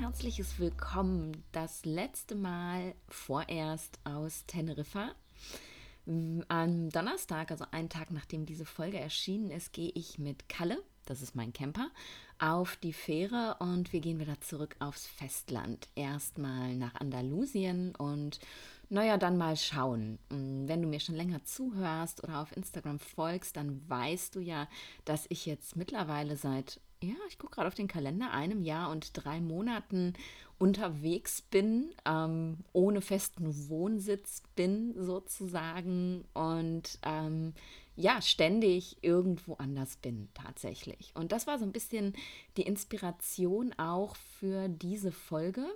herzliches Willkommen. Das letzte Mal vorerst aus Teneriffa. Am Donnerstag, also einen Tag nachdem diese Folge erschienen ist, gehe ich mit Kalle, das ist mein Camper, auf die Fähre und wir gehen wieder zurück aufs Festland. Erstmal nach Andalusien und naja, dann mal schauen. Wenn du mir schon länger zuhörst oder auf Instagram folgst, dann weißt du ja, dass ich jetzt mittlerweile seit ja, ich gucke gerade auf den Kalender, einem Jahr und drei Monaten unterwegs bin, ähm, ohne festen Wohnsitz bin sozusagen und ähm, ja, ständig irgendwo anders bin tatsächlich. Und das war so ein bisschen die Inspiration auch für diese Folge.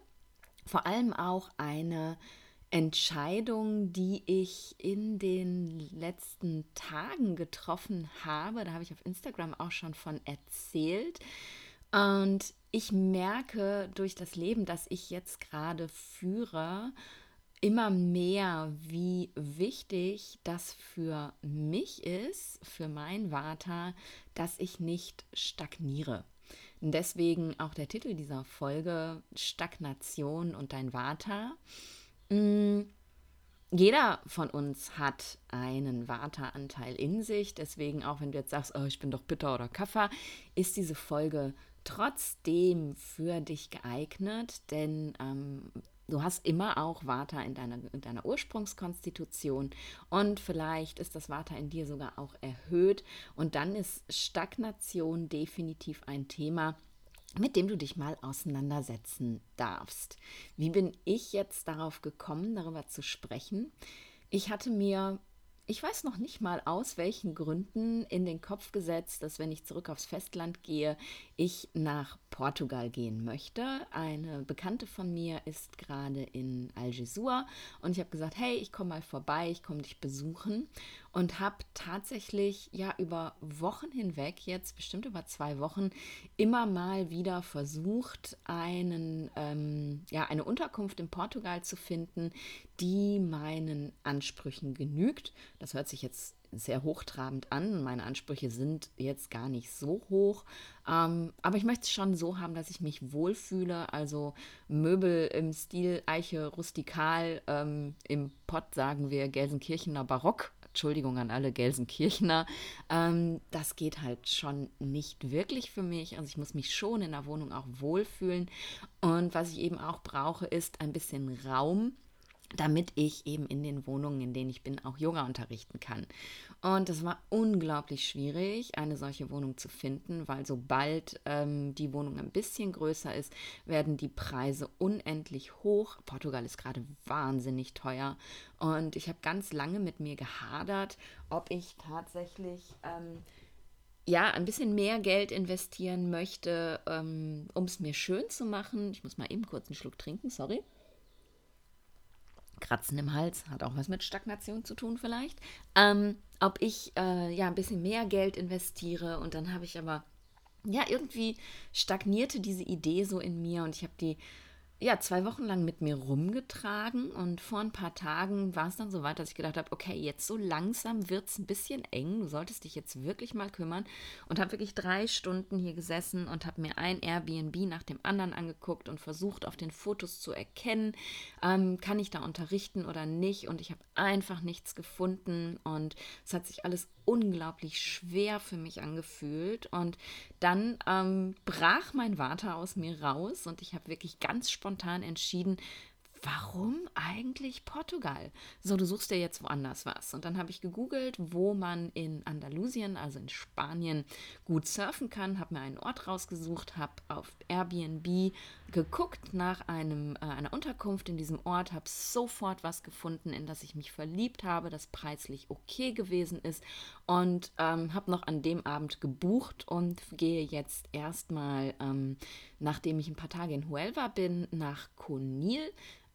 Vor allem auch eine Entscheidung, die ich in den letzten Tagen getroffen habe. Da habe ich auf Instagram auch schon von erzählt. Und ich merke durch das Leben, das ich jetzt gerade führe, immer mehr, wie wichtig das für mich ist, für mein Vata, dass ich nicht stagniere. Deswegen auch der Titel dieser Folge Stagnation und dein Vata. Mm, jeder von uns hat einen Vata-Anteil in sich. Deswegen, auch wenn du jetzt sagst, oh, ich bin doch bitter oder Kaffer, ist diese Folge trotzdem für dich geeignet, denn ähm, du hast immer auch Vata in deiner, in deiner Ursprungskonstitution. Und vielleicht ist das Vata in dir sogar auch erhöht. Und dann ist Stagnation definitiv ein Thema, mit dem du dich mal auseinandersetzen darfst. Wie bin ich jetzt darauf gekommen, darüber zu sprechen? Ich hatte mir ich weiß noch nicht mal aus welchen Gründen in den Kopf gesetzt, dass wenn ich zurück aufs Festland gehe, ich nach Portugal gehen möchte. Eine Bekannte von mir ist gerade in Algesur und ich habe gesagt, hey, ich komme mal vorbei, ich komme dich besuchen und habe tatsächlich ja über Wochen hinweg, jetzt bestimmt über zwei Wochen, immer mal wieder versucht, einen, ähm, ja, eine Unterkunft in Portugal zu finden, die meinen Ansprüchen genügt. Das hört sich jetzt sehr hochtrabend an. Meine Ansprüche sind jetzt gar nicht so hoch. Ähm, aber ich möchte es schon so haben, dass ich mich wohlfühle. Also Möbel im Stil Eiche rustikal, ähm, im Pott sagen wir Gelsenkirchener Barock. Entschuldigung an alle Gelsenkirchener. Ähm, das geht halt schon nicht wirklich für mich. Also ich muss mich schon in der Wohnung auch wohlfühlen. Und was ich eben auch brauche, ist ein bisschen Raum damit ich eben in den Wohnungen, in denen ich bin, auch Yoga unterrichten kann. Und es war unglaublich schwierig, eine solche Wohnung zu finden, weil sobald ähm, die Wohnung ein bisschen größer ist, werden die Preise unendlich hoch. Portugal ist gerade wahnsinnig teuer. Und ich habe ganz lange mit mir gehadert, ob ich tatsächlich... Ähm, ja, ein bisschen mehr Geld investieren möchte, ähm, um es mir schön zu machen. Ich muss mal eben kurz einen Schluck trinken, sorry. Kratzen im Hals, hat auch was mit Stagnation zu tun vielleicht. Ähm, ob ich äh, ja ein bisschen mehr Geld investiere und dann habe ich aber ja irgendwie stagnierte diese Idee so in mir und ich habe die ja, zwei Wochen lang mit mir rumgetragen und vor ein paar Tagen war es dann so weit, dass ich gedacht habe, okay, jetzt so langsam wird es ein bisschen eng, du solltest dich jetzt wirklich mal kümmern. Und habe wirklich drei Stunden hier gesessen und habe mir ein Airbnb nach dem anderen angeguckt und versucht auf den Fotos zu erkennen, ähm, kann ich da unterrichten oder nicht? Und ich habe einfach nichts gefunden. Und es hat sich alles unglaublich schwer für mich angefühlt. Und dann ähm, brach mein Vater aus mir raus und ich habe wirklich ganz spontan entschieden, warum eigentlich Portugal? So, du suchst ja jetzt woanders was. Und dann habe ich gegoogelt, wo man in Andalusien, also in Spanien, gut surfen kann, habe mir einen Ort rausgesucht, habe auf Airbnb geguckt nach einem, äh, einer Unterkunft in diesem Ort, habe sofort was gefunden, in das ich mich verliebt habe, das preislich okay gewesen ist und ähm, habe noch an dem Abend gebucht und gehe jetzt erstmal, ähm, nachdem ich ein paar Tage in Huelva bin, nach Conil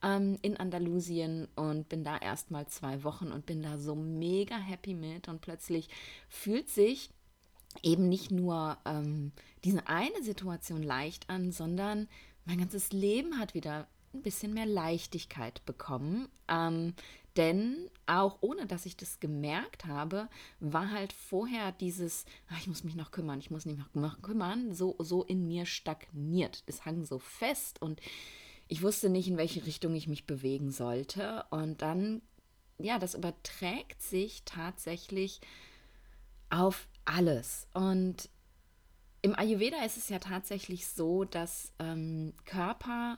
ähm, in Andalusien und bin da erstmal zwei Wochen und bin da so mega happy mit und plötzlich fühlt sich eben nicht nur ähm, diese eine Situation leicht an, sondern mein ganzes Leben hat wieder ein bisschen mehr Leichtigkeit bekommen. Ähm, Denn auch ohne dass ich das gemerkt habe, war halt vorher dieses, ach, ich muss mich noch kümmern, ich muss mich noch kümmern, so, so in mir stagniert. Es hang so fest und ich wusste nicht, in welche Richtung ich mich bewegen sollte. Und dann, ja, das überträgt sich tatsächlich auf alles. Und im Ayurveda ist es ja tatsächlich so, dass ähm, Körper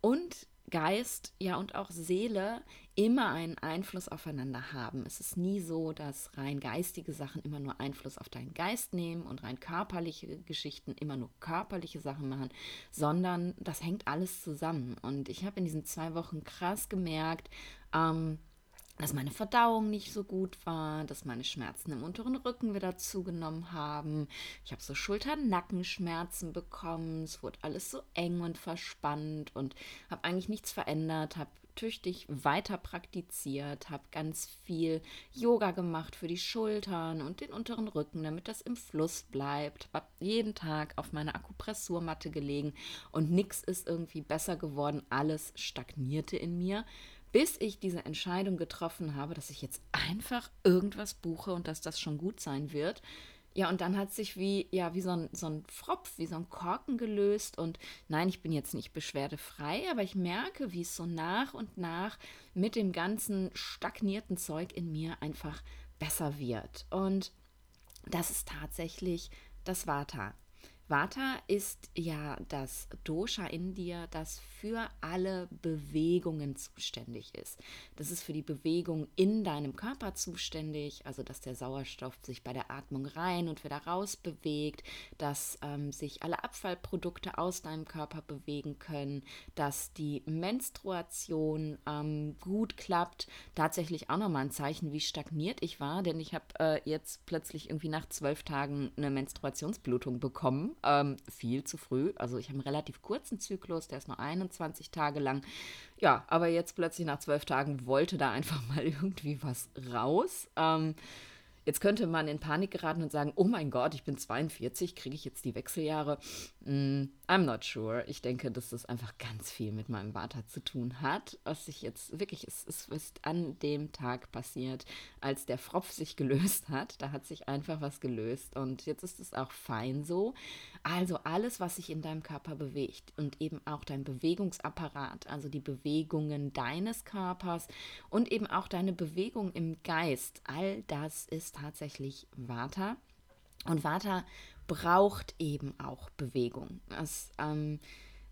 und Geist, ja und auch Seele immer einen Einfluss aufeinander haben. Es ist nie so, dass rein geistige Sachen immer nur Einfluss auf deinen Geist nehmen und rein körperliche Geschichten immer nur körperliche Sachen machen, sondern das hängt alles zusammen. Und ich habe in diesen zwei Wochen krass gemerkt, ähm, dass meine Verdauung nicht so gut war, dass meine Schmerzen im unteren Rücken wieder zugenommen haben. Ich habe so Schulter-Nackenschmerzen bekommen. Es wurde alles so eng und verspannt und habe eigentlich nichts verändert, habe tüchtig weiter praktiziert, habe ganz viel Yoga gemacht für die Schultern und den unteren Rücken, damit das im Fluss bleibt. Habe jeden Tag auf meiner Akupressurmatte gelegen und nichts ist irgendwie besser geworden. Alles stagnierte in mir bis ich diese Entscheidung getroffen habe, dass ich jetzt einfach irgendwas buche und dass das schon gut sein wird. Ja, und dann hat sich wie, ja, wie so ein, so ein Pfropf, wie so ein Korken gelöst. Und nein, ich bin jetzt nicht beschwerdefrei, aber ich merke, wie es so nach und nach mit dem ganzen stagnierten Zeug in mir einfach besser wird. Und das ist tatsächlich das Vata. Vata ist ja das Dosha in dir, das für alle Bewegungen zuständig ist. Das ist für die Bewegung in deinem Körper zuständig, also dass der Sauerstoff sich bei der Atmung rein und wieder raus bewegt, dass ähm, sich alle Abfallprodukte aus deinem Körper bewegen können, dass die Menstruation ähm, gut klappt. Tatsächlich auch nochmal ein Zeichen, wie stagniert ich war, denn ich habe äh, jetzt plötzlich irgendwie nach zwölf Tagen eine Menstruationsblutung bekommen ähm, viel zu früh. Also ich habe einen relativ kurzen Zyklus, der ist nur 21 Tage lang. Ja, aber jetzt plötzlich nach zwölf Tagen wollte da einfach mal irgendwie was raus. Ähm, Jetzt könnte man in Panik geraten und sagen, oh mein Gott, ich bin 42, kriege ich jetzt die Wechseljahre? Mm, I'm not sure. Ich denke, dass das einfach ganz viel mit meinem Vater zu tun hat, was sich jetzt wirklich, es, es ist an dem Tag passiert, als der Fropf sich gelöst hat. Da hat sich einfach was gelöst und jetzt ist es auch fein so. Also alles, was sich in deinem Körper bewegt und eben auch dein Bewegungsapparat, also die Bewegungen deines Körpers und eben auch deine Bewegung im Geist, all das ist tatsächlich Vata. Und Vata braucht eben auch Bewegung. Es ähm,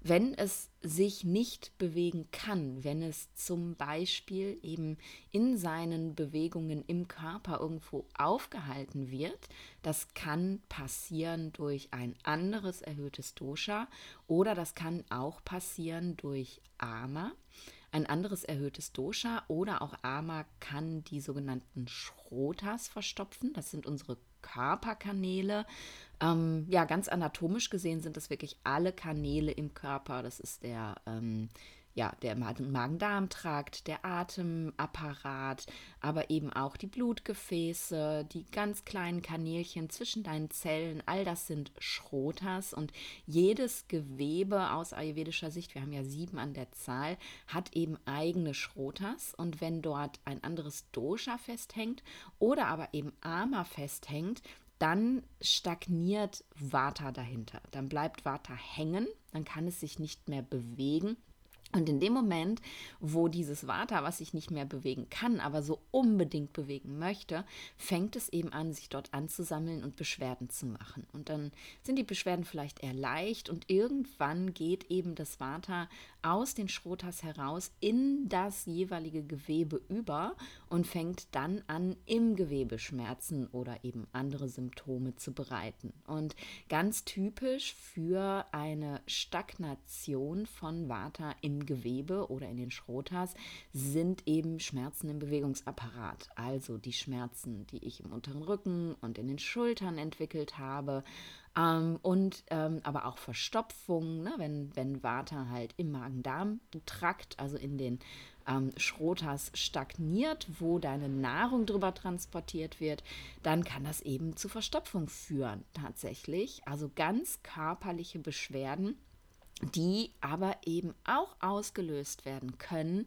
wenn es sich nicht bewegen kann, wenn es zum Beispiel eben in seinen Bewegungen im Körper irgendwo aufgehalten wird, das kann passieren durch ein anderes erhöhtes Dosha oder das kann auch passieren durch Ama. Ein anderes erhöhtes Dosha oder auch Ama kann die sogenannten Schrotas verstopfen. Das sind unsere Körperkanäle. Ähm, ja, ganz anatomisch gesehen sind das wirklich alle Kanäle im Körper. Das ist der, ähm, ja, der Magen-Darm-Trakt, der Atemapparat, aber eben auch die Blutgefäße, die ganz kleinen Kanälchen zwischen deinen Zellen. All das sind Schrotas und jedes Gewebe aus ayurvedischer Sicht, wir haben ja sieben an der Zahl, hat eben eigene Schrotas. Und wenn dort ein anderes Dosha festhängt oder aber eben Ama festhängt, dann stagniert Vata dahinter. Dann bleibt Vata hängen, dann kann es sich nicht mehr bewegen und in dem Moment, wo dieses Vata, was sich nicht mehr bewegen kann, aber so unbedingt bewegen möchte, fängt es eben an, sich dort anzusammeln und Beschwerden zu machen. Und dann sind die Beschwerden vielleicht eher leicht und irgendwann geht eben das Vata aus den Schrotas heraus in das jeweilige Gewebe über und fängt dann an, im Gewebe Schmerzen oder eben andere Symptome zu bereiten. Und ganz typisch für eine Stagnation von Vata im Gewebe oder in den Schrotas sind eben Schmerzen im Bewegungsapparat. Also die Schmerzen, die ich im unteren Rücken und in den Schultern entwickelt habe. Ähm, und ähm, aber auch Verstopfung, ne? wenn, wenn Vata halt im Magen-Darm-Trakt, also in den ähm, Schrotas stagniert, wo deine Nahrung drüber transportiert wird, dann kann das eben zu Verstopfung führen tatsächlich. Also ganz körperliche Beschwerden die aber eben auch ausgelöst werden können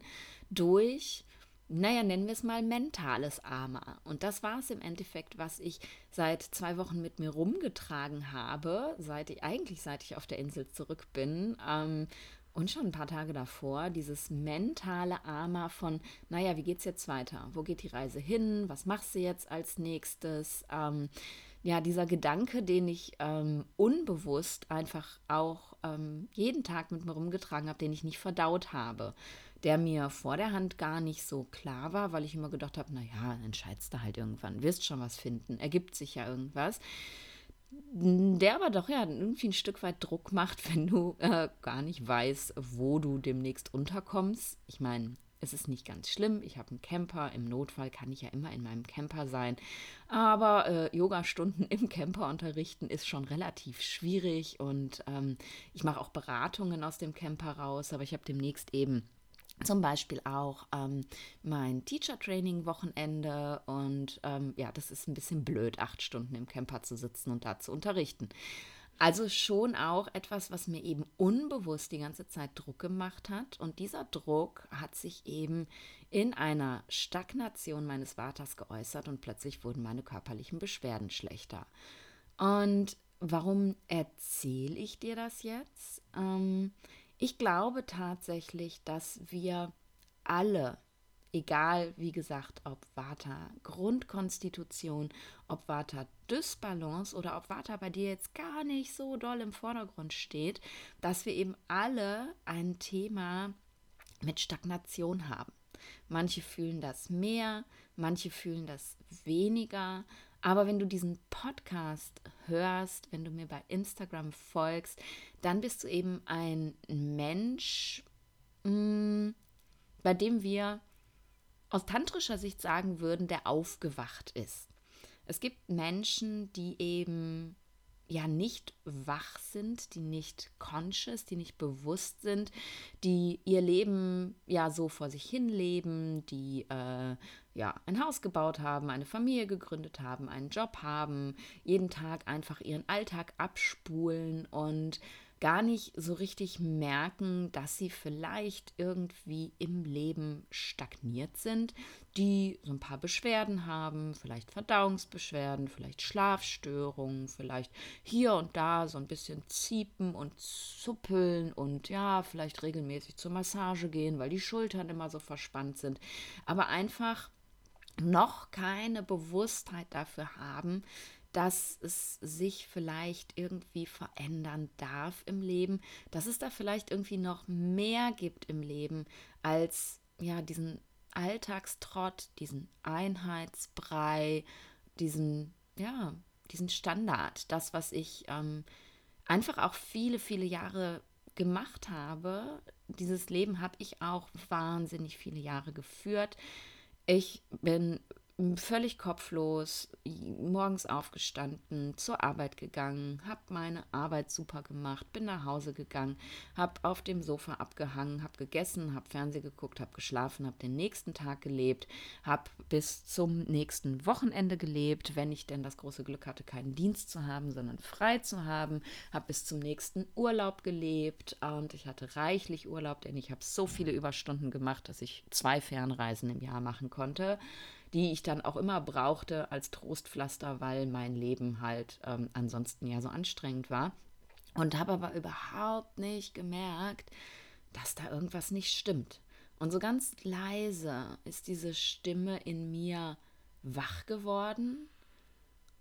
durch naja, nennen wir es mal mentales Armer. Und das war es im Endeffekt, was ich seit zwei Wochen mit mir rumgetragen habe, seit ich, eigentlich seit ich auf der Insel zurück bin. Ähm, und schon ein paar Tage davor, dieses mentale Arma von, naja, wie geht's jetzt weiter? Wo geht die Reise hin? Was machst du jetzt als nächstes? Ähm, ja, dieser Gedanke, den ich ähm, unbewusst einfach auch ähm, jeden Tag mit mir rumgetragen habe, den ich nicht verdaut habe, der mir vor der Hand gar nicht so klar war, weil ich immer gedacht habe, naja, entscheidest du halt irgendwann, wirst schon was finden, ergibt sich ja irgendwas. Der aber doch ja irgendwie ein Stück weit Druck macht, wenn du äh, gar nicht weißt, wo du demnächst unterkommst. Ich meine, es ist nicht ganz schlimm. Ich habe einen Camper. Im Notfall kann ich ja immer in meinem Camper sein. Aber äh, Yoga-Stunden im Camper unterrichten ist schon relativ schwierig. Und ähm, ich mache auch Beratungen aus dem Camper raus. Aber ich habe demnächst eben zum Beispiel auch ähm, mein Teacher-Training-Wochenende und ähm, ja, das ist ein bisschen blöd, acht Stunden im Camper zu sitzen und da zu unterrichten. Also schon auch etwas, was mir eben unbewusst die ganze Zeit Druck gemacht hat. Und dieser Druck hat sich eben in einer Stagnation meines Vaters geäußert und plötzlich wurden meine körperlichen Beschwerden schlechter. Und warum erzähle ich dir das jetzt? Ähm, ich glaube tatsächlich, dass wir alle, egal wie gesagt, ob Vata Grundkonstitution, ob Vata Dysbalance oder ob Vata bei dir jetzt gar nicht so doll im Vordergrund steht, dass wir eben alle ein Thema mit Stagnation haben. Manche fühlen das mehr, manche fühlen das weniger, aber wenn du diesen Podcast hörst, wenn du mir bei Instagram folgst, dann bist du eben ein Mensch, mh, mm, bei dem wir aus tantrischer Sicht sagen würden, der aufgewacht ist. Es gibt Menschen, die eben ja nicht wach sind, die nicht conscious, die nicht bewusst sind, die ihr Leben ja so vor sich hin leben, die äh, ja ein Haus gebaut haben, eine Familie gegründet haben, einen Job haben, jeden Tag einfach ihren Alltag abspulen und gar nicht so richtig merken, dass sie vielleicht irgendwie im Leben stagniert sind, die so ein paar Beschwerden haben, vielleicht Verdauungsbeschwerden, vielleicht Schlafstörungen, vielleicht hier und da so ein bisschen ziepen und zuppeln und ja, vielleicht regelmäßig zur Massage gehen, weil die Schultern immer so verspannt sind, aber einfach noch keine Bewusstheit dafür haben, dass es sich vielleicht irgendwie verändern darf im Leben, dass es da vielleicht irgendwie noch mehr gibt im Leben als ja diesen Alltagstrott, diesen Einheitsbrei, diesen ja diesen Standard, das was ich ähm, einfach auch viele viele Jahre gemacht habe. Dieses Leben habe ich auch wahnsinnig viele Jahre geführt. Ich bin völlig kopflos, morgens aufgestanden, zur Arbeit gegangen, habe meine Arbeit super gemacht, bin nach Hause gegangen, habe auf dem Sofa abgehangen, habe gegessen, habe Fernsehen geguckt, habe geschlafen, habe den nächsten Tag gelebt, habe bis zum nächsten Wochenende gelebt, wenn ich denn das große Glück hatte, keinen Dienst zu haben, sondern frei zu haben, habe bis zum nächsten Urlaub gelebt und ich hatte reichlich Urlaub, denn ich habe so viele Überstunden gemacht, dass ich zwei Fernreisen im Jahr machen konnte die ich dann auch immer brauchte als Trostpflaster, weil mein Leben halt ähm, ansonsten ja so anstrengend war. Und habe aber überhaupt nicht gemerkt, dass da irgendwas nicht stimmt. Und so ganz leise ist diese Stimme in mir wach geworden.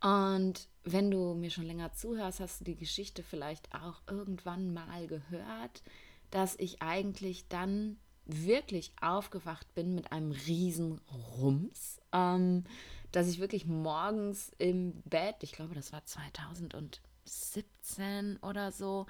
Und wenn du mir schon länger zuhörst, hast du die Geschichte vielleicht auch irgendwann mal gehört, dass ich eigentlich dann wirklich aufgewacht bin mit einem riesen Rums, ähm, dass ich wirklich morgens im Bett, ich glaube, das war 2017 oder so,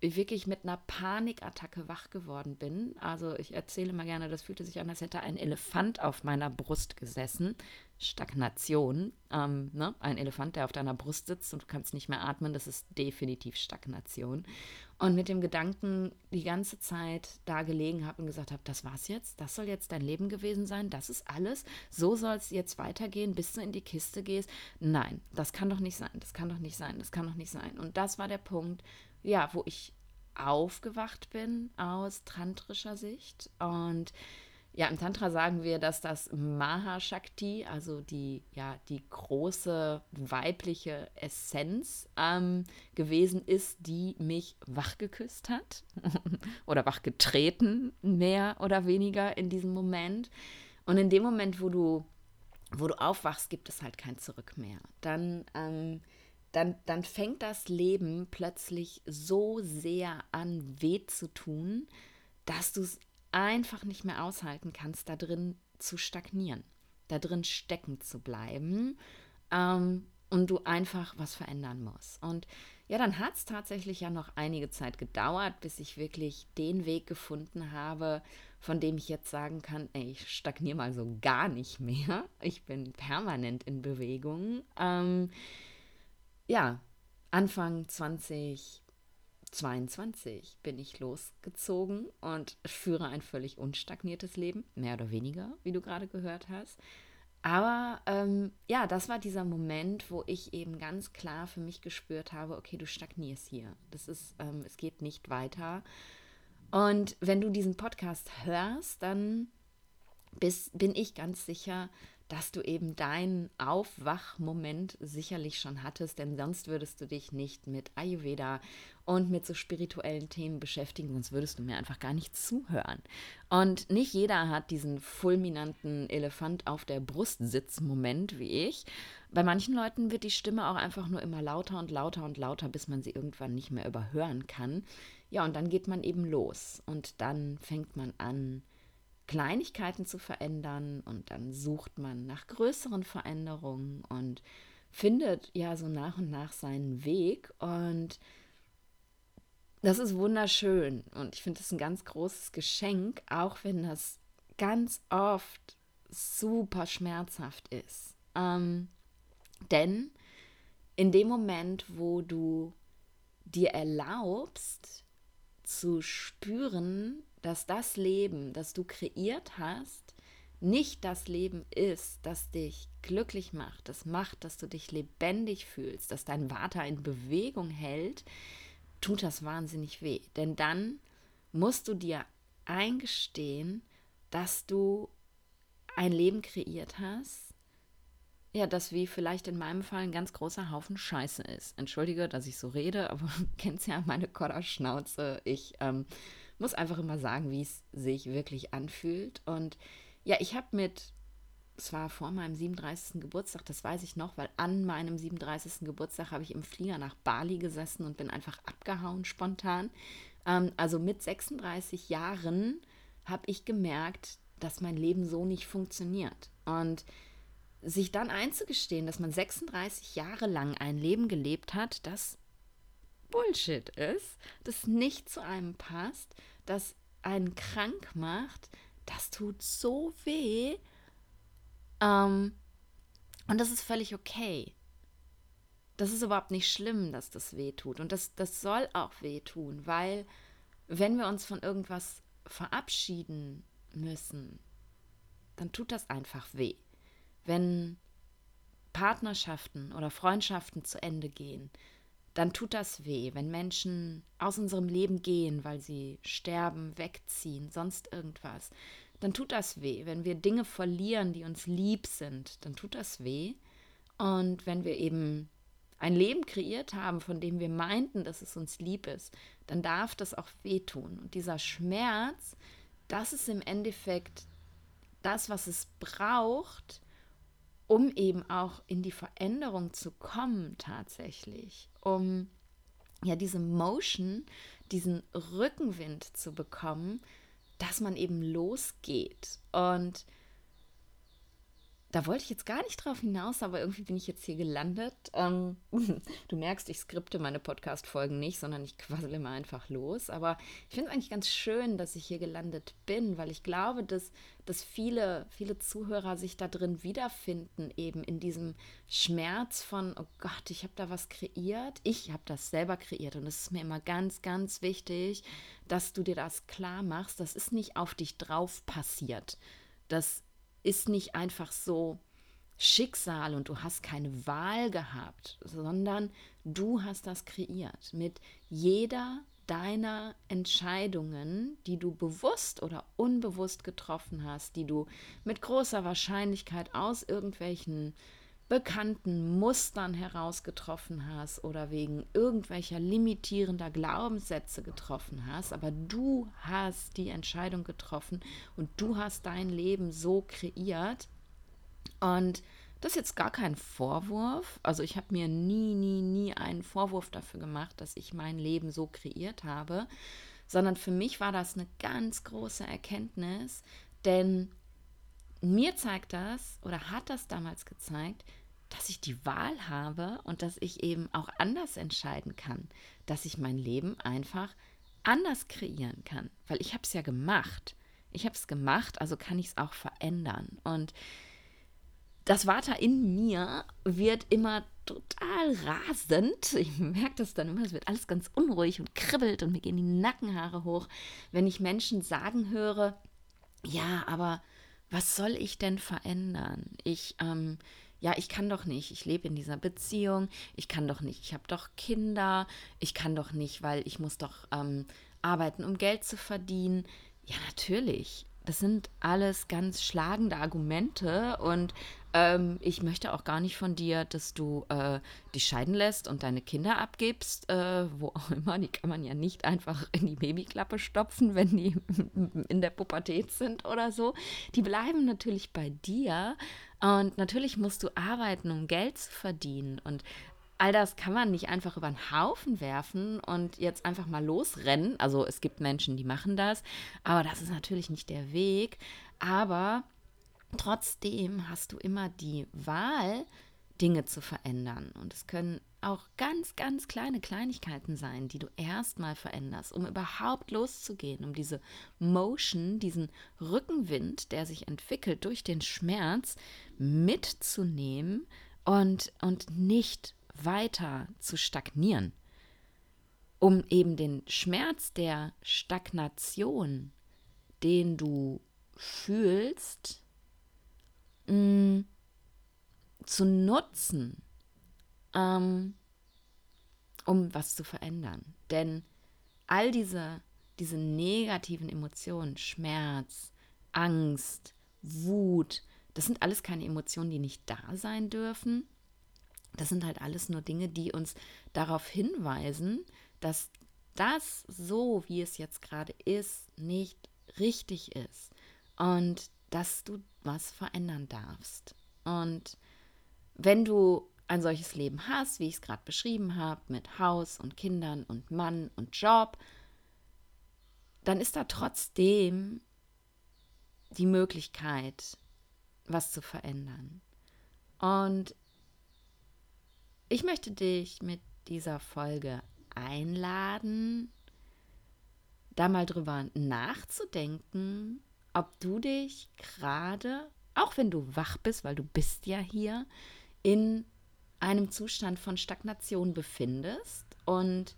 wirklich mit einer Panikattacke wach geworden bin. Also ich erzähle mal gerne, das fühlte sich an, als hätte ein Elefant auf meiner Brust gesessen. Stagnation. Ähm, ne? Ein Elefant, der auf deiner Brust sitzt und du kannst nicht mehr atmen, das ist definitiv Stagnation. Und mit dem Gedanken die ganze Zeit da gelegen habe und gesagt habe, das war's jetzt, das soll jetzt dein Leben gewesen sein, das ist alles, so soll es jetzt weitergehen, bis du in die Kiste gehst. Nein, das kann doch nicht sein, das kann doch nicht sein, das kann doch nicht sein. Und das war der Punkt, ja, wo ich aufgewacht bin aus tantrischer Sicht und ja, im Tantra sagen wir, dass das Mahashakti, also die, ja, die große weibliche Essenz ähm, gewesen ist, die mich wachgeküsst hat oder wachgetreten, mehr oder weniger in diesem Moment. Und in dem Moment, wo du, wo du aufwachst, gibt es halt kein Zurück mehr. Dann, ähm, dann, dann fängt das Leben plötzlich so sehr an, weh zu tun, dass du es einfach nicht mehr aushalten kannst, da drin zu stagnieren, da drin stecken zu bleiben ähm, und du einfach was verändern musst. Und ja, dann hat es tatsächlich ja noch einige Zeit gedauert, bis ich wirklich den Weg gefunden habe, von dem ich jetzt sagen kann, ey, ich stagniere mal so gar nicht mehr. Ich bin permanent in Bewegung. Ähm, ja, Anfang 20, 22 bin ich losgezogen und führe ein völlig unstagniertes Leben, mehr oder weniger, wie du gerade gehört hast. Aber ähm, ja, das war dieser Moment, wo ich eben ganz klar für mich gespürt habe, okay, du stagnierst hier. Das ist, ähm, es geht nicht weiter. Und wenn du diesen Podcast hörst, dann bist, bin ich ganz sicher, dass du eben deinen Aufwachmoment sicherlich schon hattest, denn sonst würdest du dich nicht mit Ayurveda und mit so spirituellen Themen beschäftigen, sonst würdest du mir einfach gar nicht zuhören. Und nicht jeder hat diesen fulminanten Elefant auf der Brust sitz Moment wie ich. Bei manchen Leuten wird die Stimme auch einfach nur immer lauter und lauter und lauter, bis man sie irgendwann nicht mehr überhören kann. Ja, und dann geht man eben los und dann fängt man an, Kleinigkeiten zu verändern und dann sucht man nach größeren Veränderungen und findet ja so nach und nach seinen Weg und das ist wunderschön und ich finde es ein ganz großes Geschenk, auch wenn das ganz oft super schmerzhaft ist. Ähm, denn in dem Moment, wo du dir erlaubst zu spüren, dass das Leben, das du kreiert hast, nicht das Leben ist, das dich glücklich macht, das macht, dass du dich lebendig fühlst, dass dein Vater in Bewegung hält, tut das wahnsinnig weh. Denn dann musst du dir eingestehen, dass du ein Leben kreiert hast, ja, das wie vielleicht in meinem Fall ein ganz großer Haufen Scheiße ist. Entschuldige, dass ich so rede, aber kennst ja meine Kodderschnauze. Ich ähm, muss einfach immer sagen, wie es sich wirklich anfühlt. Und ja, ich habe mit, es war vor meinem 37. Geburtstag, das weiß ich noch, weil an meinem 37. Geburtstag habe ich im Flieger nach Bali gesessen und bin einfach abgehauen spontan. Ähm, also mit 36 Jahren habe ich gemerkt, dass mein Leben so nicht funktioniert. Und sich dann einzugestehen, dass man 36 Jahre lang ein Leben gelebt hat, das Bullshit ist, das nicht zu einem passt, das einen krank macht, das tut so weh. Ähm, und das ist völlig okay. Das ist überhaupt nicht schlimm, dass das weh tut. Und das, das soll auch weh tun, weil wenn wir uns von irgendwas verabschieden müssen, dann tut das einfach weh. Wenn Partnerschaften oder Freundschaften zu Ende gehen, dann tut das weh, wenn Menschen aus unserem Leben gehen, weil sie sterben, wegziehen, sonst irgendwas. Dann tut das weh. Wenn wir Dinge verlieren, die uns lieb sind, dann tut das weh. Und wenn wir eben ein Leben kreiert haben, von dem wir meinten, dass es uns lieb ist, dann darf das auch wehtun. Und dieser Schmerz, das ist im Endeffekt das, was es braucht, um eben auch in die Veränderung zu kommen tatsächlich, um ja diese Motion, diesen Rückenwind zu bekommen, dass man eben losgeht. Und da wollte ich jetzt gar nicht drauf hinaus, aber irgendwie bin ich jetzt hier gelandet. Ähm, du merkst, ich skripte meine Podcast-Folgen nicht, sondern ich quassel immer einfach los. Aber ich finde es eigentlich ganz schön, dass ich hier gelandet bin, weil ich glaube, dass, dass viele, viele Zuhörer sich da drin wiederfinden, eben in diesem Schmerz von, oh Gott, ich habe da was kreiert. Ich habe das selber kreiert und es ist mir immer ganz, ganz wichtig, dass du dir das klar machst. Das ist nicht auf dich drauf passiert. Das ist nicht einfach so Schicksal und du hast keine Wahl gehabt, sondern du hast das kreiert mit jeder deiner Entscheidungen, die du bewusst oder unbewusst getroffen hast, die du mit großer Wahrscheinlichkeit aus irgendwelchen bekannten Mustern herausgetroffen hast oder wegen irgendwelcher limitierender Glaubenssätze getroffen hast, aber du hast die Entscheidung getroffen und du hast dein Leben so kreiert. Und das ist jetzt gar kein Vorwurf. Also ich habe mir nie, nie, nie einen Vorwurf dafür gemacht, dass ich mein Leben so kreiert habe, sondern für mich war das eine ganz große Erkenntnis, denn mir zeigt das oder hat das damals gezeigt, dass ich die Wahl habe und dass ich eben auch anders entscheiden kann, dass ich mein Leben einfach anders kreieren kann, weil ich habe es ja gemacht. Ich habe es gemacht, also kann ich es auch verändern. Und das Water in mir wird immer total rasend. Ich merke das dann immer, es wird alles ganz unruhig und kribbelt und mir gehen die Nackenhaare hoch, wenn ich Menschen sagen höre, ja, aber was soll ich denn verändern? Ich, ähm, ja, ich kann doch nicht, ich lebe in dieser Beziehung, ich kann doch nicht, ich habe doch Kinder, ich kann doch nicht, weil ich muss doch ähm, arbeiten, um Geld zu verdienen. Ja, natürlich. Das sind alles ganz schlagende Argumente und ähm, ich möchte auch gar nicht von dir, dass du äh, dich scheiden lässt und deine Kinder abgibst, äh, wo auch immer. Die kann man ja nicht einfach in die Babyklappe stopfen, wenn die in der Pubertät sind oder so. Die bleiben natürlich bei dir und natürlich musst du arbeiten, um Geld zu verdienen und all das kann man nicht einfach über den Haufen werfen und jetzt einfach mal losrennen. Also es gibt Menschen, die machen das, aber das ist natürlich nicht der Weg. Aber trotzdem hast du immer die Wahl, Dinge zu verändern. Und es können auch ganz, ganz kleine Kleinigkeiten sein, die du erstmal veränderst, um überhaupt loszugehen, um diese Motion, diesen Rückenwind, der sich entwickelt durch den Schmerz, mitzunehmen und, und nicht weiter zu stagnieren, um eben den Schmerz der Stagnation, den du fühlst, mh, mm, zu nutzen, ähm, um was zu verändern. Denn all diese, diese negativen Emotionen, Schmerz, Angst, Wut, das sind alles keine Emotionen, die nicht da sein dürfen, das sind halt alles nur Dinge, die uns darauf hinweisen, dass das so, wie es jetzt gerade ist, nicht richtig ist und dass du was verändern darfst. Und wenn du ein solches Leben hast, wie ich es gerade beschrieben habe, mit Haus und Kindern und Mann und Job, dann ist da trotzdem die Möglichkeit, was zu verändern. Und ich möchte dich mit dieser Folge einladen, da mal drüber nachzudenken, ob du dich gerade, auch wenn du wach bist, weil du bist ja hier, in einem Zustand von Stagnation befindest und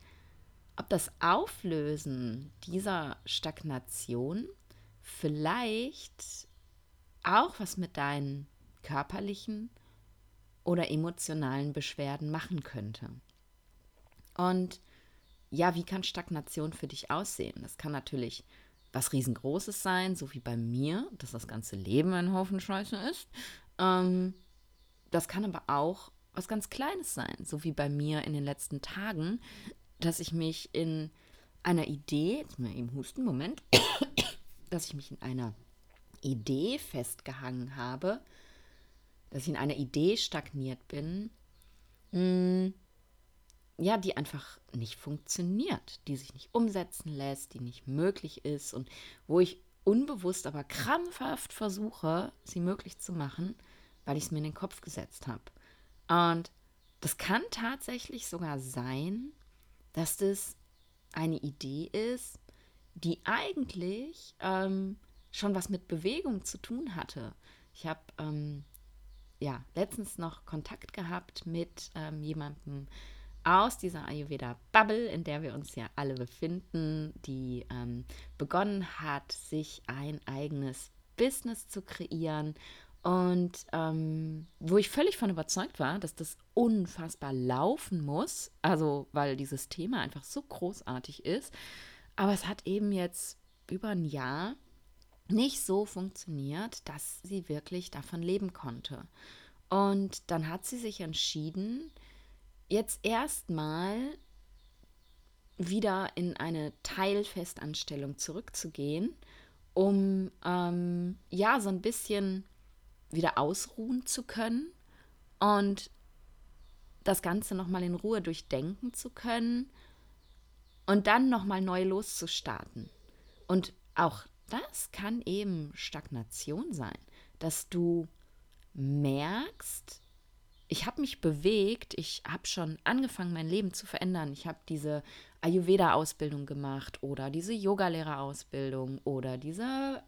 ob das Auflösen dieser Stagnation vielleicht auch was mit deinen körperlichen oder emotionalen Beschwerden machen könnte. Und ja, wie kann Stagnation für dich aussehen? Das kann natürlich was riesengroßes sein, so wie bei mir, dass das ganze Leben ein Haufen Scheiße ist. Ähm, das kann aber auch was ganz Kleines sein, so wie bei mir in den letzten Tagen, dass ich mich in einer Idee, jetzt mal eben husten, Moment, dass ich mich in einer Idee festgehangen habe, dass ich in einer Idee stagniert bin, mh, mm, ja, die einfach nicht funktioniert, die sich nicht umsetzen lässt, die nicht möglich ist und wo ich unbewusst, aber krampfhaft versuche, sie möglich zu machen, weil ich es mir in den Kopf gesetzt habe. Und das kann tatsächlich sogar sein, dass das eine Idee ist, die eigentlich ähm, schon was mit Bewegung zu tun hatte. Ich habe ähm, ja, letztens noch Kontakt gehabt mit ähm, jemandem aus dieser Ayurveda-Bubble, in der wir uns ja alle befinden, die ähm, begonnen hat, sich ein eigenes Business zu kreieren Und ähm, wo ich völlig von überzeugt war, dass das unfassbar laufen muss, also weil dieses Thema einfach so großartig ist. Aber es hat eben jetzt über ein Jahr nicht so funktioniert, dass sie wirklich davon leben konnte. Und dann hat sie sich entschieden, jetzt erstmal wieder in eine Teilfestanstellung zurückzugehen, um ähm, ja so ein bisschen wieder ausruhen zu können und das Ganze nochmal in Ruhe durchdenken zu können und dann nochmal neu loszustarten. Und auch das kann eben Stagnation sein, dass du merkst, ich habe mich bewegt, ich habe schon angefangen, mein Leben zu verändern. Ich habe diese Ayurveda-Ausbildung gemacht oder diese Yogalehrerausbildung oder diese,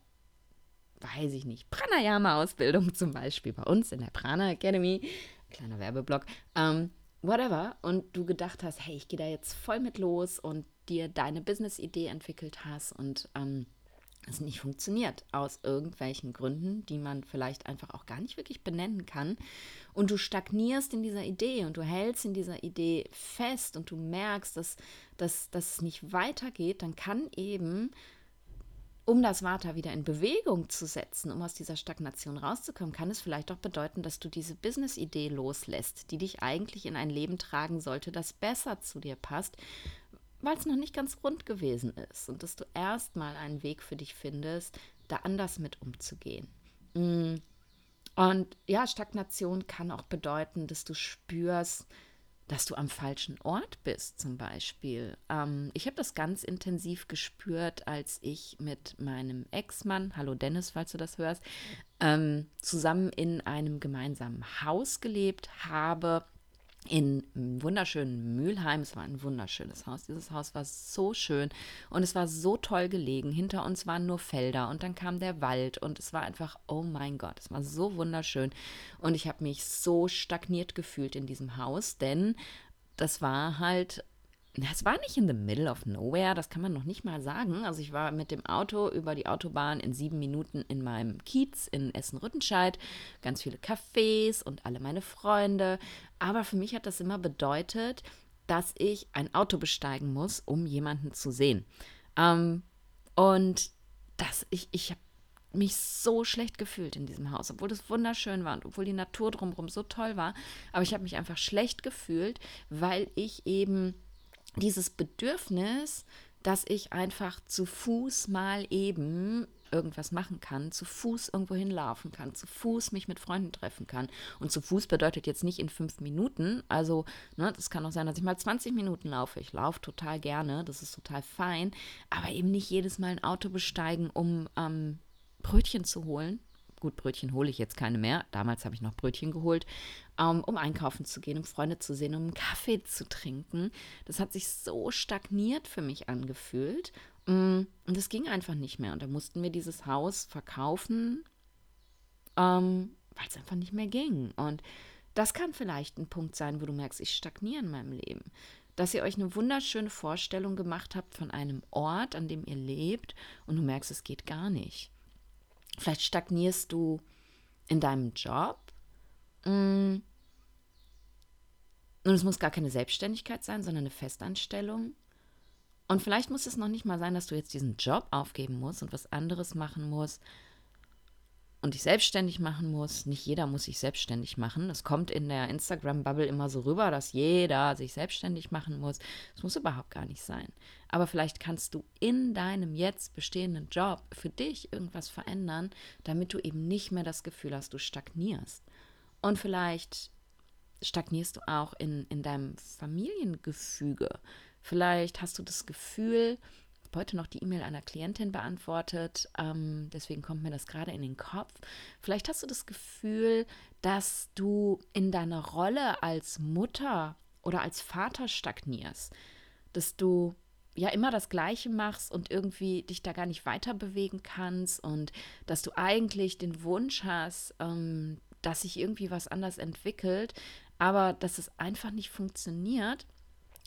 weiß ich nicht, Pranayama-Ausbildung zum Beispiel bei uns in der Prana Academy, kleiner Werbeblock, ähm, whatever. Und du gedacht hast, hey, ich gehe da jetzt voll mit los und dir deine Business-Idee entwickelt hast und ähm, es nicht funktioniert aus irgendwelchen Gründen, die man vielleicht einfach auch gar nicht wirklich benennen kann. Und du stagnierst in dieser Idee und du hältst in dieser Idee fest und du merkst, dass, dass, dass es nicht weitergeht, dann kann eben, um das Vata wieder in Bewegung zu setzen, um aus dieser Stagnation rauszukommen, kann es vielleicht auch bedeuten, dass du diese Business-Idee loslässt, die dich eigentlich in ein Leben tragen sollte, das besser zu dir passt, weil es noch nicht ganz rund gewesen ist und dass du erstmal einen Weg für dich findest, da anders mit umzugehen. Mm. Und ja, Stagnation kann auch bedeuten, dass du spürst, dass du am falschen Ort bist, zum Beispiel. Ähm, ich habe das ganz intensiv gespürt, als ich mit meinem Ex-Mann, hallo Dennis, falls du das hörst, ähm, zusammen in einem gemeinsamen Haus gelebt habe in wunderschönen Mülheim. Es war ein wunderschönes Haus. Dieses Haus war so schön und es war so toll gelegen. Hinter uns waren nur Felder und dann kam der Wald und es war einfach, oh mein Gott, es war so wunderschön. Und ich habe mich so stagniert gefühlt in diesem Haus, denn das war halt es war nicht in the middle of nowhere, das kann man noch nicht mal sagen. Also ich war mit dem Auto über die Autobahn in sieben Minuten in meinem Kiez in Essen-Rüttenscheid, ganz viele Cafés und alle meine Freunde. Aber für mich hat das immer bedeutet, dass ich ein Auto besteigen muss, um jemanden zu sehen. Ähm, und das, ich, ich habe mich so schlecht gefühlt in diesem Haus, obwohl es wunderschön war und obwohl die Natur drumherum so toll war. Aber ich habe mich einfach schlecht gefühlt, weil ich eben dieses Bedürfnis, dass ich einfach zu Fuß mal eben irgendwas machen kann, zu Fuß irgendwo hinlaufen kann, zu Fuß mich mit Freunden treffen kann. Und zu Fuß bedeutet jetzt nicht in fünf Minuten. Also, ne, das kann auch sein, dass ich mal 20 Minuten laufe. Ich laufe total gerne, das ist total fein, aber eben nicht jedes Mal ein Auto besteigen, um ähm, Brötchen zu holen. Gut, Brötchen hole ich jetzt keine mehr. Damals habe ich noch Brötchen geholt um, um einkaufen zu gehen, um Freunde zu sehen, um einen Kaffee zu trinken. Das hat sich so stagniert für mich angefühlt. Mm, und es ging einfach nicht mehr. Und da mussten wir dieses Haus verkaufen, ähm, weil es einfach nicht mehr ging. Und das kann vielleicht ein Punkt sein, wo du merkst, ich stagniere in meinem Leben. Dass ihr euch eine wunderschöne Vorstellung gemacht habt von einem Ort, an dem ihr lebt, und du merkst, es geht gar nicht. Vielleicht stagnierst du in deinem Job Mm. Und es muss gar keine Selbstständigkeit sein, sondern eine Festanstellung. Und vielleicht muss es noch nicht mal sein, dass du jetzt diesen Job aufgeben musst und was anderes machen musst und dich selbstständig machen musst. Nicht jeder muss sich selbstständig machen. Es kommt in der Instagram-Bubble immer so rüber, dass jeder sich selbstständig machen muss. Das muss überhaupt gar nicht sein. Aber vielleicht kannst du in deinem jetzt bestehenden Job für dich irgendwas verändern, damit du eben nicht mehr das Gefühl hast, du stagnierst. Und vielleicht stagnierst du auch in, in deinem Familiengefüge. Vielleicht hast du das Gefühl, habe heute noch die E-Mail einer Klientin beantwortet, ähm, deswegen kommt mir das gerade in den Kopf. Vielleicht hast du das Gefühl, dass du in deiner Rolle als Mutter oder als Vater stagnierst, dass du ja immer das Gleiche machst und irgendwie dich da gar nicht weiter bewegen kannst und dass du eigentlich den Wunsch hast, ähm, dass sich irgendwie was anders entwickelt, aber dass es einfach nicht funktioniert.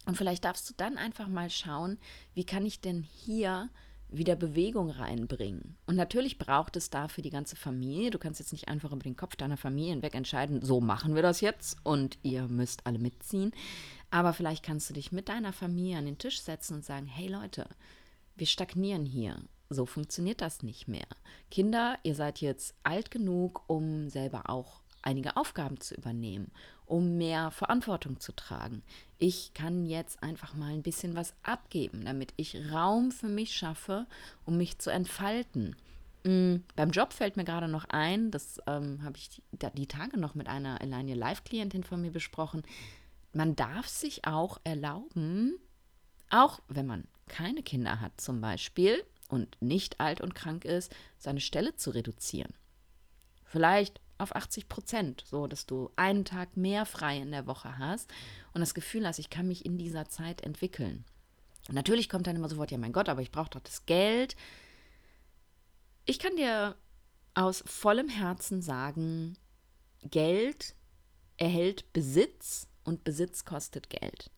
Und vielleicht darfst du dann einfach mal schauen, wie kann ich denn hier wieder Bewegung reinbringen. Und natürlich braucht es dafür die ganze Familie. Du kannst jetzt nicht einfach über den Kopf deiner Familie hinweg entscheiden, so machen wir das jetzt und ihr müsst alle mitziehen. Aber vielleicht kannst du dich mit deiner Familie an den Tisch setzen und sagen, hey Leute, wir stagnieren hier. So funktioniert das nicht mehr. Kinder, ihr seid jetzt alt genug, um selber auch einige Aufgaben zu übernehmen, um mehr Verantwortung zu tragen. Ich kann jetzt einfach mal ein bisschen was abgeben, damit ich Raum für mich schaffe, um mich zu entfalten. Mhm. Beim Job fällt mir gerade noch ein, das ähm, habe ich die, die, Tage noch mit einer Alania Live-Klientin von mir besprochen. Man darf sich auch erlauben, auch wenn man keine Kinder hat zum Beispiel und nicht alt und krank ist, seine Stelle zu reduzieren. Vielleicht auf 80 Prozent, so dass du einen Tag mehr frei in der Woche hast und das Gefühl hast, ich kann mich in dieser Zeit entwickeln. Natürlich kommt dann immer sofort, ja mein Gott, aber ich brauche doch das Geld. Ich kann dir aus vollem Herzen sagen, Geld erhält Besitz und Besitz kostet Geld.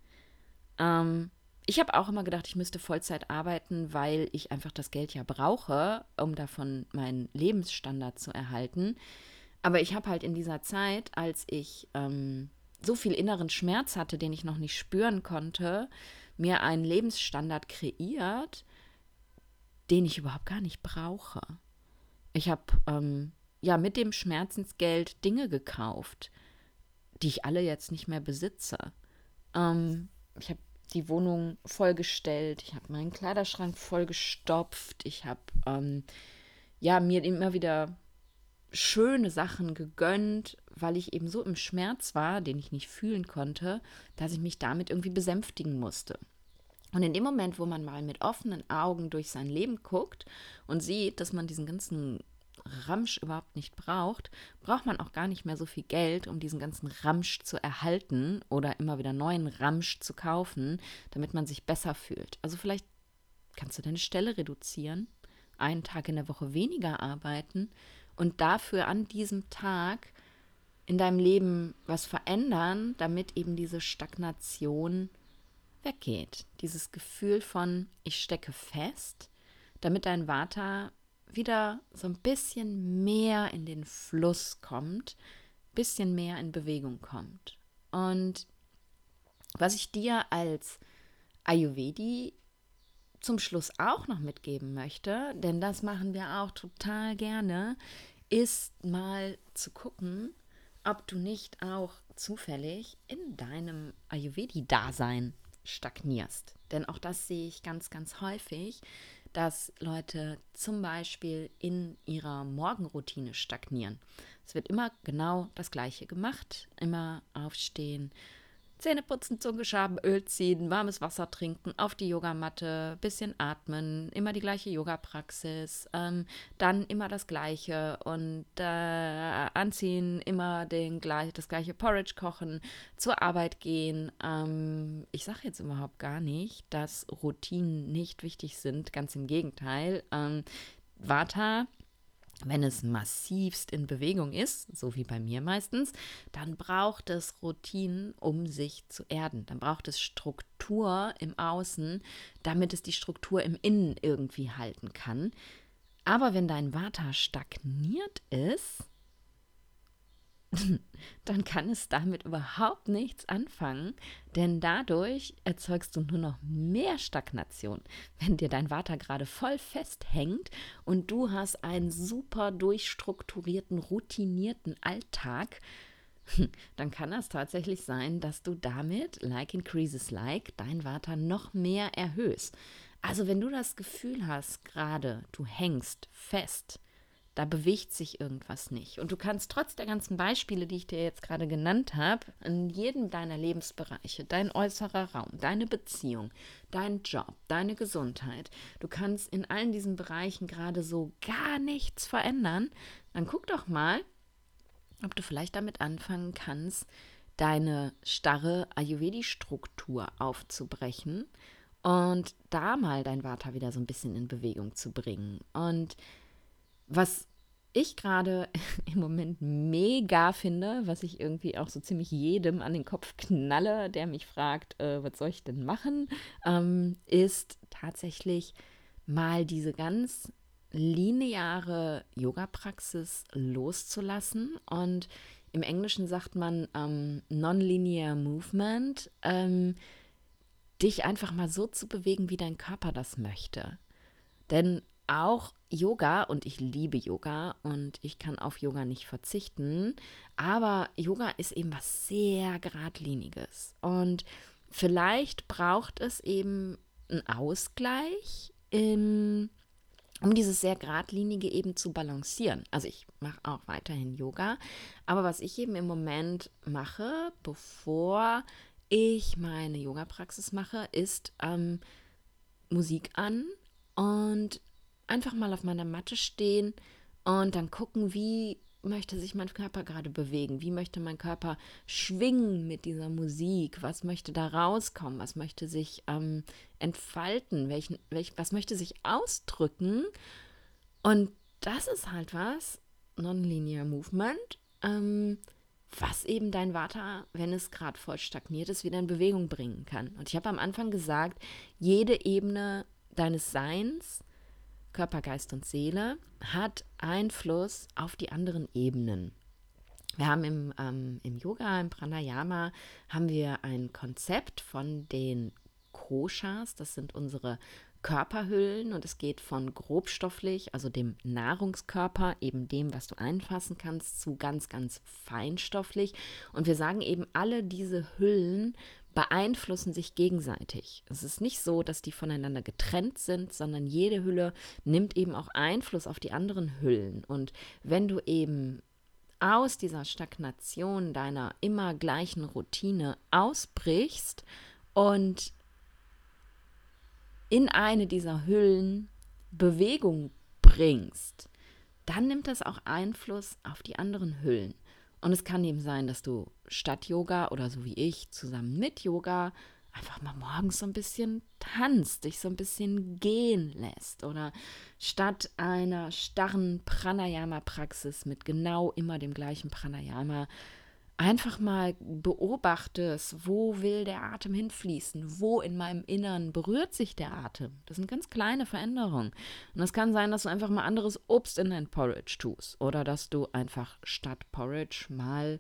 Ähm, ich habe auch immer gedacht, ich müsste Vollzeit arbeiten, weil ich einfach das Geld ja brauche, um davon meinen Lebensstandard zu erhalten. Aber ich habe halt in dieser Zeit, als ich ähm, so viel inneren Schmerz hatte, den ich noch nicht spüren konnte, mir einen Lebensstandard kreiert, den ich überhaupt gar nicht brauche. Ich habe ähm, ja mit dem Schmerzensgeld Dinge gekauft, die ich alle jetzt nicht mehr besitze. Ähm, ich habe die Wohnung vollgestellt, ich habe meinen Kleiderschrank vollgestopft, ich habe ähm, ja mir immer wieder schöne Sachen gegönnt, weil ich eben so im Schmerz war, den ich nicht fühlen konnte, dass ich mich damit irgendwie besänftigen musste. Und in dem Moment, wo man mal mit offenen Augen durch sein Leben guckt und sieht, dass man diesen ganzen Ramsch überhaupt nicht braucht, braucht man auch gar nicht mehr so viel Geld, um diesen ganzen Ramsch zu erhalten oder immer wieder neuen Ramsch zu kaufen, damit man sich besser fühlt. Also vielleicht kannst du deine Stelle reduzieren, einen Tag in der Woche weniger arbeiten und dafür an diesem Tag in deinem Leben was verändern, damit eben diese Stagnation weggeht. Dieses Gefühl von, ich stecke fest, damit dein Vata wieder so ein bisschen mehr in den Fluss kommt, bisschen mehr in Bewegung kommt. Und was ich dir als Ayurvedi zum Schluss auch noch mitgeben möchte, denn das machen wir auch total gerne, ist mal zu gucken, ob du nicht auch zufällig in deinem Ayurvedi-Dasein stagnierst. Denn auch das sehe ich ganz, ganz häufig, dass Leute zum Beispiel in ihrer Morgenroutine stagnieren. Es wird immer genau das Gleiche gemacht. Immer aufstehen, Zähne putzen, Zunge schaben, Öl ziehen, warmes Wasser trinken, auf die Yogamatte, bisschen atmen, immer die gleiche Yoga-Praxis, ähm, dann immer das Gleiche und äh, anziehen, immer den das gleiche Porridge kochen, zur Arbeit gehen. Ähm, ich sage jetzt überhaupt gar nicht, dass Routinen nicht wichtig sind, ganz im Gegenteil. Ähm, Vata wenn es massivst in Bewegung ist, so wie bei mir meistens, dann braucht es Routinen, um sich zu erden. Dann braucht es Struktur im Außen, damit es die Struktur im Innen irgendwie halten kann. Aber wenn dein Vata stagniert ist, dann kann es damit überhaupt nichts anfangen, denn dadurch erzeugst du nur noch mehr Stagnation. Wenn dir dein Vater gerade voll festhängt und du hast einen super durchstrukturierten, routinierten Alltag, dann kann es tatsächlich sein, dass du damit, like increases like, dein Vater noch mehr erhöhst. Also wenn du das Gefühl hast, gerade du hängst fest, da bewegt sich irgendwas nicht. Und du kannst trotz der ganzen Beispiele, die ich dir jetzt gerade genannt habe, in jedem deiner Lebensbereiche, dein äußerer Raum, deine Beziehung, dein Job, deine Gesundheit, du kannst in allen diesen Bereichen gerade so gar nichts verändern, dann guck doch mal, ob du vielleicht damit anfangen kannst, deine starre Ayurvedi-Struktur aufzubrechen und da mal dein Vata wieder so ein bisschen in Bewegung zu bringen. Und was ich gerade im Moment mega finde, was ich irgendwie auch so ziemlich jedem an den Kopf knalle, der mich fragt, äh, was soll ich denn machen, ähm, ist tatsächlich mal diese ganz lineare Yoga-Praxis loszulassen. Und im Englischen sagt man ähm, Non-Linear Movement, ähm, dich einfach mal so zu bewegen, wie dein Körper das möchte. Denn auch Yoga, und ich liebe Yoga und ich kann auf Yoga nicht verzichten, aber Yoga ist eben was sehr geradliniges. Und vielleicht braucht es eben einen Ausgleich in um dieses sehr geradlinige eben zu balancieren. Also ich mache auch weiterhin Yoga, aber was ich eben im Moment mache, bevor ich meine Yoga-Praxis mache, ist ähm, Musik an und einfach mal auf meiner Matte stehen und dann gucken, wie möchte sich mein Körper gerade bewegen? Wie möchte mein Körper schwingen mit dieser Musik? Was möchte da rauskommen? Was möchte sich ähm, entfalten? Welchen, welch, was möchte sich ausdrücken? Und das ist halt was, Nonlinear Movement, ähm, was eben dein Vata, wenn es gerade voll stagniert ist, wieder in Bewegung bringen kann. Und ich habe am Anfang gesagt, jede Ebene deines Seins Körper, Geist und Seele hat Einfluss auf die anderen Ebenen. Wir haben im, ähm, im Yoga, im Pranayama, haben wir ein Konzept von den Koshas, das sind unsere Körperhüllen und es geht von grobstofflich, also dem Nahrungskörper, eben dem, was du einfassen kannst, zu ganz, ganz feinstofflich. Und wir sagen eben, alle diese Hüllen beeinflussen sich gegenseitig. Es ist nicht so, dass die voneinander getrennt sind, sondern jede Hülle nimmt eben auch Einfluss auf die anderen Hüllen. Und wenn du eben aus dieser Stagnation deiner immer gleichen Routine ausbrichst und in eine dieser Hüllen Bewegung bringst, dann nimmt das auch Einfluss auf die anderen Hüllen. Und es kann eben sein, dass du statt Yoga oder so wie ich zusammen mit Yoga einfach mal morgens so ein bisschen tanzt, dich so ein bisschen gehen lässt. Oder statt einer starren Pranayama-Praxis mit genau immer dem gleichen Pranayama einfach mal beobachtest, wo will der Atem hinfließen, wo in meinem Innern berührt sich der Atem. Das sind ganz kleine Veränderungen. Und es kann sein, dass du einfach mal anderes Obst in dein Porridge tust oder dass du einfach statt Porridge mal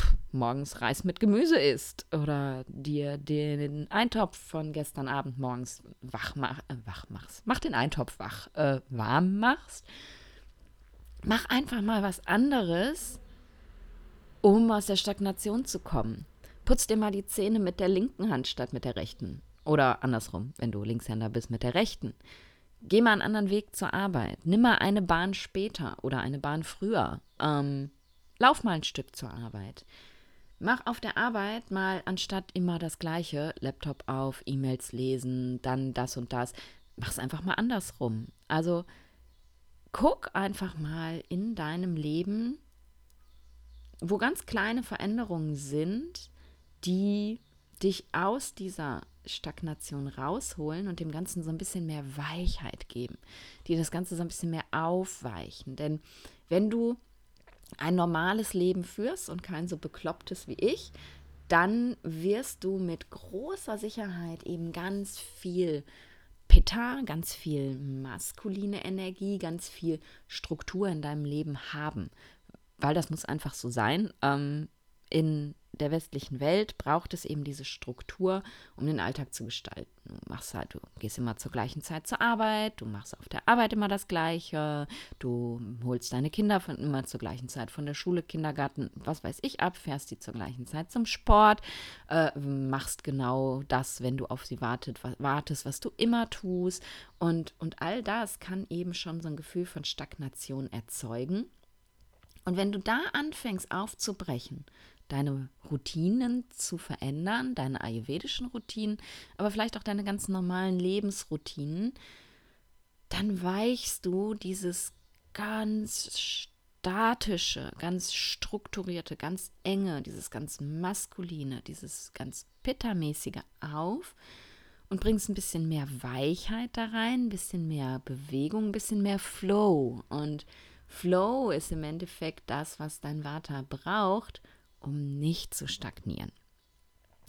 pff, morgens Reis mit Gemüse isst oder dir den Eintopf von gestern Abend morgens wach, mach, äh, wach machst. Mach den Eintopf wach, äh, warm machst. Mach einfach mal was anderes um aus der Stagnation zu kommen. Putz dir mal die Zähne mit der linken Hand statt mit der rechten. Oder andersrum, wenn du Linkshänder bist, mit der rechten. Geh mal einen anderen Weg zur Arbeit. Nimm mal eine Bahn später oder eine Bahn früher. Ähm, lauf mal ein Stück zur Arbeit. Mach auf der Arbeit mal anstatt immer das Gleiche, Laptop auf, E-Mails lesen, dann das und das. Mach's einfach mal andersrum. Also guck einfach mal in deinem Leben, wo ganz kleine Veränderungen sind, die dich aus dieser Stagnation rausholen und dem Ganzen so ein bisschen mehr Weichheit geben, die das Ganze so ein bisschen mehr aufweichen. Denn wenn du ein normales Leben führst und kein so beklopptes wie ich, dann wirst du mit großer Sicherheit eben ganz viel Pitta, ganz viel maskuline Energie, ganz viel Struktur in deinem Leben haben weil das muss einfach so sein. Ähm, in der westlichen Welt braucht es eben diese Struktur, um den Alltag zu gestalten. Du machst halt, du gehst immer zur gleichen Zeit zur Arbeit, du machst auf der Arbeit immer das Gleiche, du holst deine Kinder von immer zur gleichen Zeit von der Schule, Kindergarten, was weiß ich ab, fährst die zur gleichen Zeit zum Sport, äh, machst genau das, wenn du auf sie wartet, was, wartest, was du immer tust. Und, und all das kann eben schon so ein Gefühl von Stagnation erzeugen. Und wenn du da anfängst aufzubrechen, deine Routinen zu verändern, deine ayurvedischen Routinen, aber vielleicht auch deine ganz normalen Lebensroutinen, dann weichst du dieses ganz statische, ganz strukturierte, ganz enge, dieses ganz maskuline, dieses ganz pittermäßige auf und bringst ein bisschen mehr Weichheit da rein, ein bisschen mehr Bewegung, ein bisschen mehr Flow. Und Flow ist im Endeffekt das, was dein Vata braucht, um nicht zu stagnieren.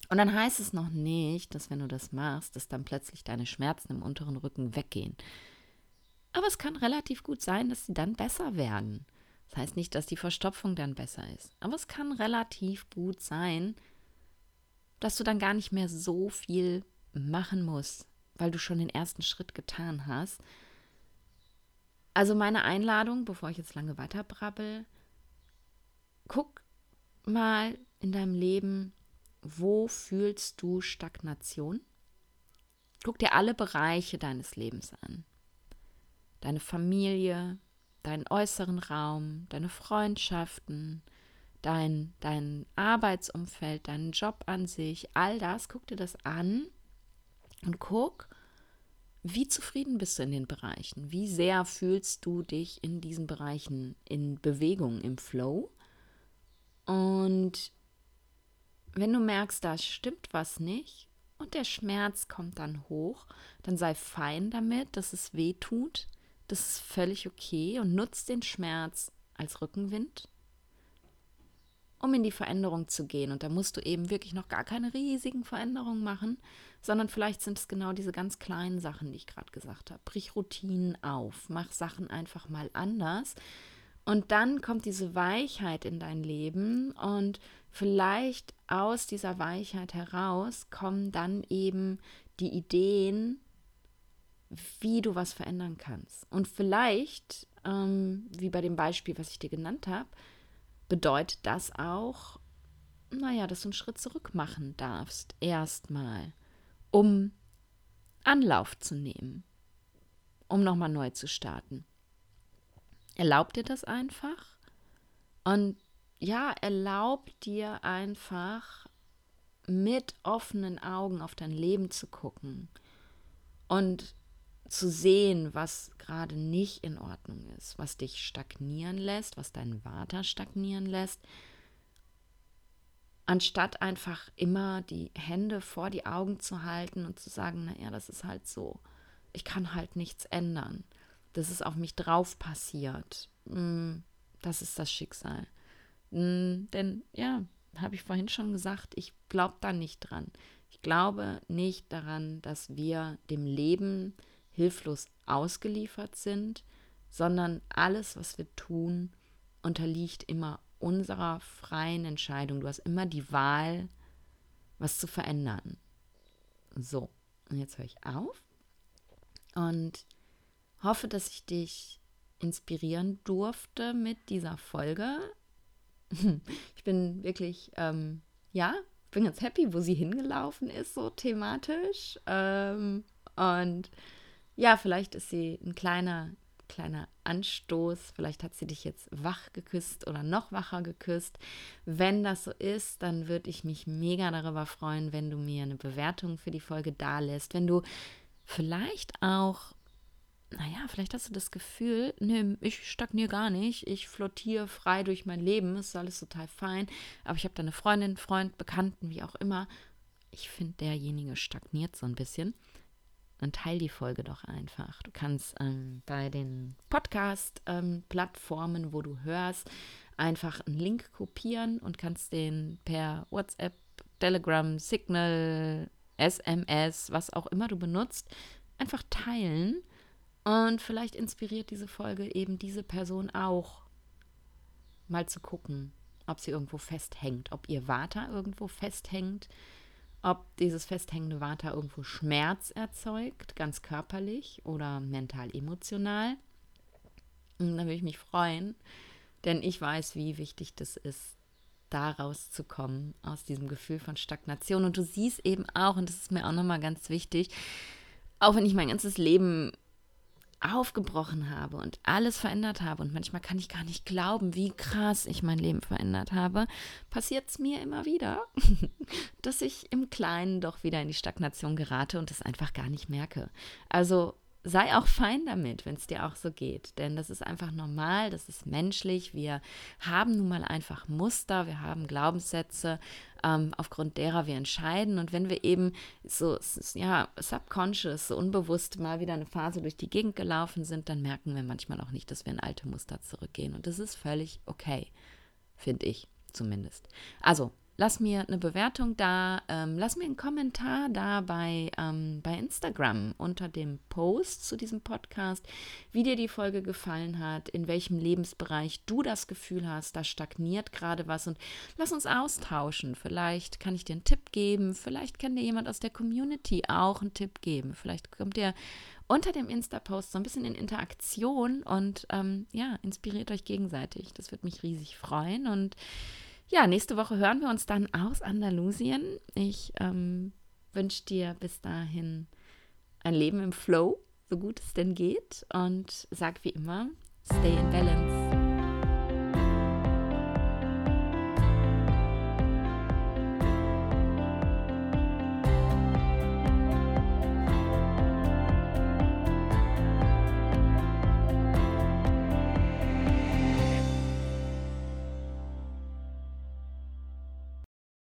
Und dann heißt es noch nicht, dass wenn du das machst, dass dann plötzlich deine Schmerzen im unteren Rücken weggehen. Aber es kann relativ gut sein, dass sie dann besser werden. Das heißt nicht, dass die Verstopfung dann besser ist. Aber es kann relativ gut sein, dass du dann gar nicht mehr so viel machen musst, weil du schon den ersten Schritt getan hast. Also meine Einladung, bevor ich jetzt lange weiterbrabbel, guck mal in deinem Leben, wo fühlst du Stagnation? Guck dir alle Bereiche deines Lebens an. Deine Familie, deinen äußeren Raum, deine Freundschaften, dein, dein Arbeitsumfeld, deinen Job an sich, all das, guck dir das an und guck, wie zufrieden bist du in den Bereichen? Wie sehr fühlst du dich in diesen Bereichen in Bewegung, im Flow? Und wenn du merkst, da stimmt was nicht und der Schmerz kommt dann hoch, dann sei fein damit, dass es weh tut. Das ist völlig okay und nutzt den Schmerz als Rückenwind, um in die Veränderung zu gehen. Und da musst du eben wirklich noch gar keine riesigen Veränderungen machen, sondern vielleicht sind es genau diese ganz kleinen Sachen, die ich gerade gesagt habe. Brich Routinen auf, mach Sachen einfach mal anders. Und dann kommt diese Weichheit in dein Leben und vielleicht aus dieser Weichheit heraus kommen dann eben die Ideen, wie du was verändern kannst. Und vielleicht, ähm, wie bei dem Beispiel, was ich dir genannt habe, bedeutet das auch, naja, dass du einen Schritt zurück machen darfst, erstmal, um Anlauf zu nehmen, um nochmal neu zu starten. Erlaub dir das einfach und ja, erlaub dir einfach mit offenen Augen auf dein Leben zu gucken und zu sehen, was gerade nicht in Ordnung ist, was dich stagnieren lässt, was deinen Vater stagnieren lässt, anstatt einfach immer die Hände vor die Augen zu halten und zu sagen, naja, das ist halt so, ich kann halt nichts ändern, das ist auf mich drauf passiert, hm, das ist das Schicksal. Hm, denn ja, habe ich vorhin schon gesagt, ich glaube da nicht dran. Ich glaube nicht daran, dass wir dem Leben hilflos ausgeliefert sind, sondern alles, was wir tun, unterliegt immer unserer freien Entscheidung. Du hast immer die Wahl, was zu verändern. So, und jetzt höre ich auf und hoffe, dass ich dich inspirieren durfte mit dieser Folge. Ich bin wirklich, ähm, ja, bin ganz happy, wo sie hingelaufen ist, so thematisch. Ähm, und ja, vielleicht ist sie ein kleiner, kleiner Anstoß. Vielleicht hat sie dich jetzt wach geküsst oder noch wacher geküsst. Wenn das so ist, dann würde ich mich mega darüber freuen, wenn du mir eine Bewertung für die Folge da lässt. Wenn du vielleicht auch naja, vielleicht hast du das Gefühl, nee, ich stagniere gar nicht, ich flottiere frei durch mein Leben, ist alles total fein, aber ich habe da eine Freundin, Freund, Bekannten, wie auch immer. Ich finde, derjenige stagniert so ein bisschen. Dann teil die Folge doch einfach. Du kannst ähm, bei den Podcast-Plattformen, ähm, wo du hörst, einfach einen Link kopieren und kannst den per WhatsApp, Telegram, Signal, SMS, was auch immer du benutzt, einfach teilen und vielleicht inspiriert diese Folge eben diese Person auch, mal zu gucken, ob sie irgendwo festhängt, ob ihr Vata irgendwo festhängt, ob dieses festhängende Vata irgendwo Schmerz erzeugt, ganz körperlich oder mental-emotional. Und da würde ich mich freuen, denn ich weiß, wie wichtig das ist, da rauszukommen aus diesem Gefühl von Stagnation. Und du siehst eben auch, und das ist mir auch nochmal ganz wichtig, auch wenn ich mein ganzes Leben aufgebrochen habe und alles verändert habe und manchmal kann ich gar nicht glauben, wie krass ich mein Leben verändert habe, passiert es mir immer wieder, dass ich im Kleinen doch wieder in die Stagnation gerate und es einfach gar nicht merke. Also sei auch fein damit, wenn es dir auch so geht. Denn das ist einfach normal, das ist menschlich. Wir haben nun mal einfach Muster, wir haben Glaubenssätze, ähm, aufgrund derer wir entscheiden. Und wenn wir eben so, ja, subconscious, so unbewusst mal wieder eine Phase durch die Gegend gelaufen sind, dann merken wir manchmal auch nicht, dass wir in alte Muster zurückgehen. Und das ist völlig okay, finde ich zumindest. Also, lass mir eine Bewertung da, ähm, lass mir einen Kommentar da bei, ähm, bei Instagram unter dem Post zu diesem Podcast, wie dir die Folge gefallen hat, in welchem Lebensbereich du das Gefühl hast, da stagniert gerade was und lass uns austauschen. Vielleicht kann ich dir einen Tipp geben, vielleicht kann dir jemand aus der Community auch einen Tipp geben, vielleicht kommt ihr unter dem Insta-Post so ein bisschen in Interaktion und ähm, ja, inspiriert euch gegenseitig. Das würde mich riesig freuen und ja, nächste Woche hören wir uns dann aus Andalusien. Ich ähm, wünsche dir bis dahin ein Leben im Flow, so gut es denn geht. Und sag wie immer, stay in balance.